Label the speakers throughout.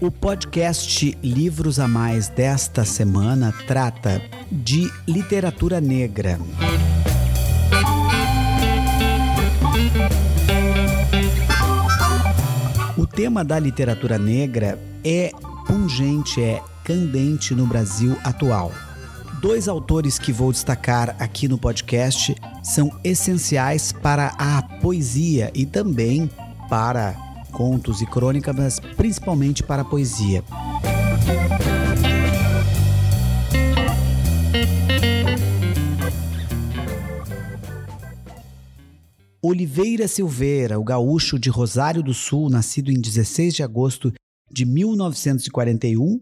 Speaker 1: O podcast Livros a Mais desta semana trata de literatura negra. O tema da literatura negra é pungente, é candente no Brasil atual. Dois autores que vou destacar aqui no podcast são essenciais para a poesia e também para contos e crônicas, mas principalmente para a poesia. Oliveira Silveira, o gaúcho de Rosário do Sul, nascido em 16 de agosto de 1941,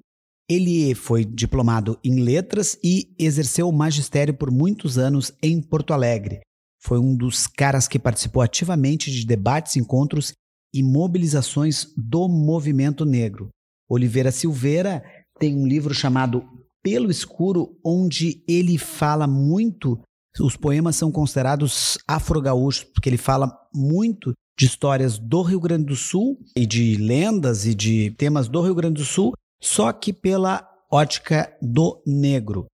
Speaker 1: ele foi diplomado em letras e exerceu o magistério por muitos anos em Porto Alegre. Foi um dos caras que participou ativamente de debates, encontros e mobilizações do movimento negro. Oliveira Silveira tem um livro chamado Pelo Escuro, onde ele fala muito. Os poemas são considerados afro-gaúchos, porque ele fala muito de histórias do Rio Grande do Sul e de lendas e de temas do Rio Grande do Sul só que pela ótica do negro.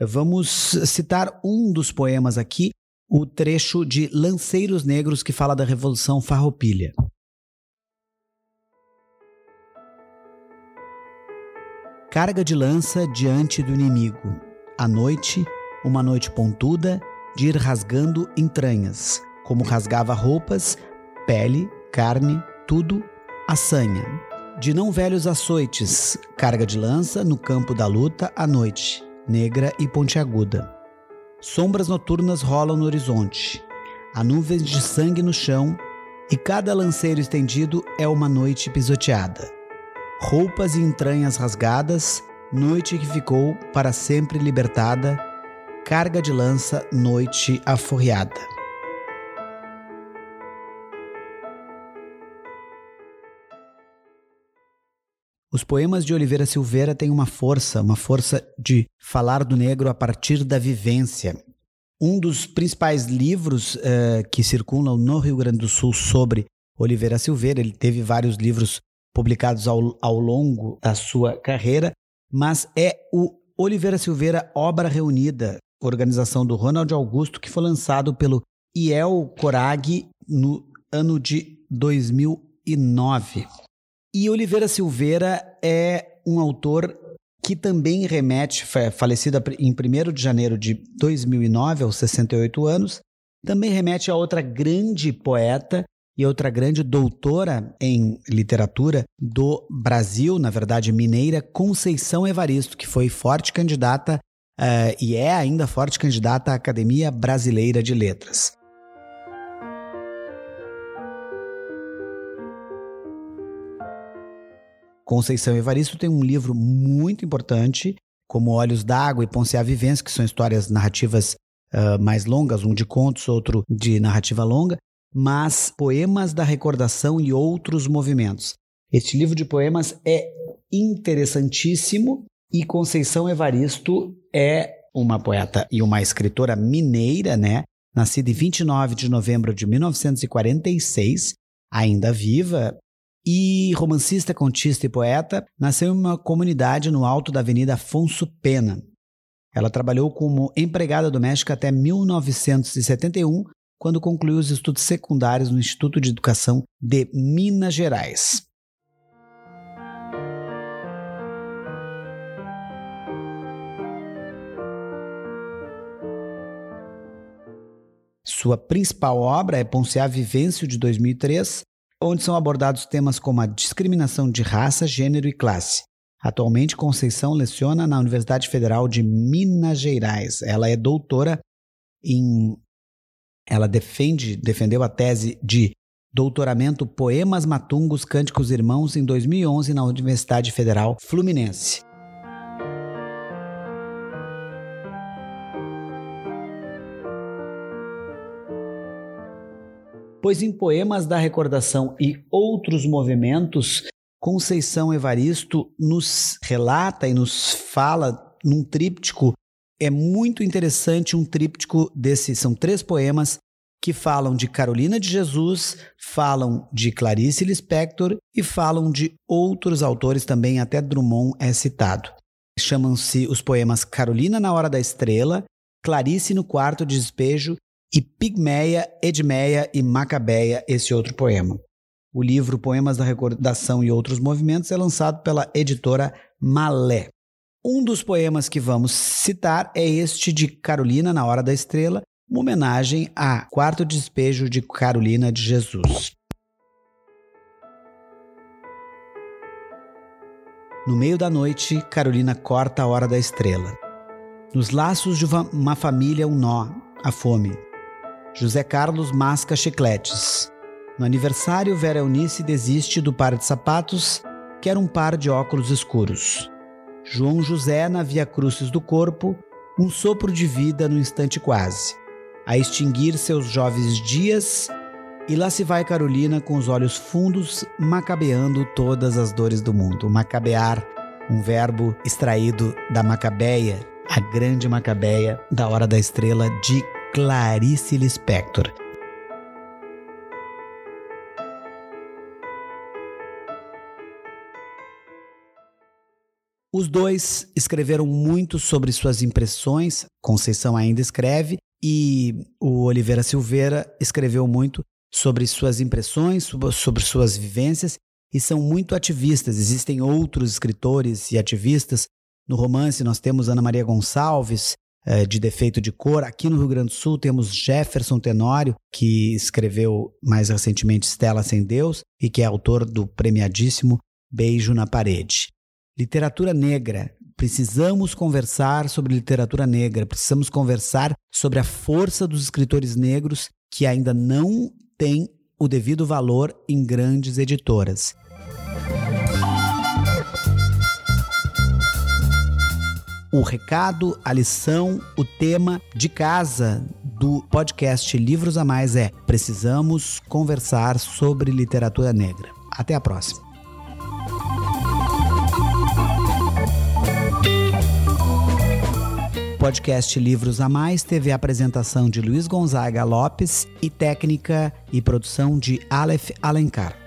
Speaker 1: Vamos citar um dos poemas aqui, o trecho de Lanceiros Negros que fala da Revolução Farroupilha. Carga de lança diante do inimigo. À noite, uma noite pontuda, de ir rasgando entranhas, como rasgava roupas, pele, carne, tudo, a sanha de não velhos açoites, carga de lança no campo da luta à noite, negra e pontiaguda. Sombras noturnas rolam no horizonte, há nuvens de sangue no chão e cada lanceiro estendido é uma noite pisoteada. Roupas e entranhas rasgadas, noite que ficou para sempre libertada, carga de lança, noite aforreada. Os poemas de Oliveira Silveira têm uma força, uma força de falar do negro a partir da vivência. Um dos principais livros uh, que circulam no Rio Grande do Sul sobre Oliveira Silveira, ele teve vários livros publicados ao, ao longo da sua carreira, mas é o Oliveira Silveira Obra Reunida, organização do Ronald Augusto, que foi lançado pelo IEL Corag no ano de 2009. E Oliveira Silveira é um autor que também remete, falecido em 1 de janeiro de 2009, aos 68 anos, também remete a outra grande poeta e outra grande doutora em literatura do Brasil, na verdade mineira, Conceição Evaristo, que foi forte candidata uh, e é ainda forte candidata à Academia Brasileira de Letras. Conceição Evaristo tem um livro muito importante, como Olhos d'Água e Ponce a Vivência, que são histórias narrativas uh, mais longas, um de contos, outro de narrativa longa, mas Poemas da Recordação e Outros Movimentos. Este livro de poemas é interessantíssimo e Conceição Evaristo é uma poeta e uma escritora mineira, né? Nascida em 29 de novembro de 1946, ainda viva, e romancista, contista e poeta, nasceu em uma comunidade no alto da Avenida Afonso Pena. Ela trabalhou como empregada doméstica até 1971, quando concluiu os estudos secundários no Instituto de Educação de Minas Gerais. Sua principal obra é Ponciá Vivêncio, de 2003, onde são abordados temas como a discriminação de raça, gênero e classe. Atualmente, Conceição leciona na Universidade Federal de Minas Gerais. Ela é doutora em. Ela defende, defendeu a tese de doutoramento Poemas Matungos Cânticos Irmãos em 2011 na Universidade Federal Fluminense. pois em poemas da recordação e outros movimentos, Conceição Evaristo nos relata e nos fala num tríptico. É muito interessante um tríptico desse, são três poemas que falam de Carolina de Jesus, falam de Clarice Lispector e falam de outros autores também, até Drummond é citado. Chamam-se os poemas Carolina na Hora da Estrela, Clarice no Quarto de Despejo e Pigmeia, Edmeia e Macabeia, esse outro poema. O livro Poemas da Recordação e Outros Movimentos é lançado pela editora Malé. Um dos poemas que vamos citar é este de Carolina na Hora da Estrela, uma homenagem a Quarto Despejo de Carolina de Jesus. No meio da noite, Carolina corta a hora da estrela. Nos laços de uma família, um nó, a fome. José Carlos masca chicletes. No aniversário, Vera Eunice desiste do par de sapatos, quer um par de óculos escuros. João José, na Via Crucis do corpo, um sopro de vida no instante quase a extinguir seus jovens dias, e lá se vai Carolina com os olhos fundos, macabeando todas as dores do mundo. Macabear, um verbo extraído da Macabeia, a grande Macabeia da Hora da Estrela de Clarice Lispector. Os dois escreveram muito sobre suas impressões, Conceição ainda escreve, e o Oliveira Silveira escreveu muito sobre suas impressões, sobre suas vivências e são muito ativistas. Existem outros escritores e ativistas. No romance, nós temos Ana Maria Gonçalves, eh, de Defeito de Cor. Aqui no Rio Grande do Sul, temos Jefferson Tenório, que escreveu mais recentemente Estela Sem Deus e que é autor do premiadíssimo Beijo na Parede. Literatura negra, Precisamos conversar sobre literatura negra, precisamos conversar sobre a força dos escritores negros que ainda não têm o devido valor em grandes editoras. O recado, a lição, o tema de casa do podcast Livros a Mais é: precisamos conversar sobre literatura negra. Até a próxima. Podcast Livros a Mais teve a apresentação de Luiz Gonzaga Lopes e técnica e produção de Aleph Alencar.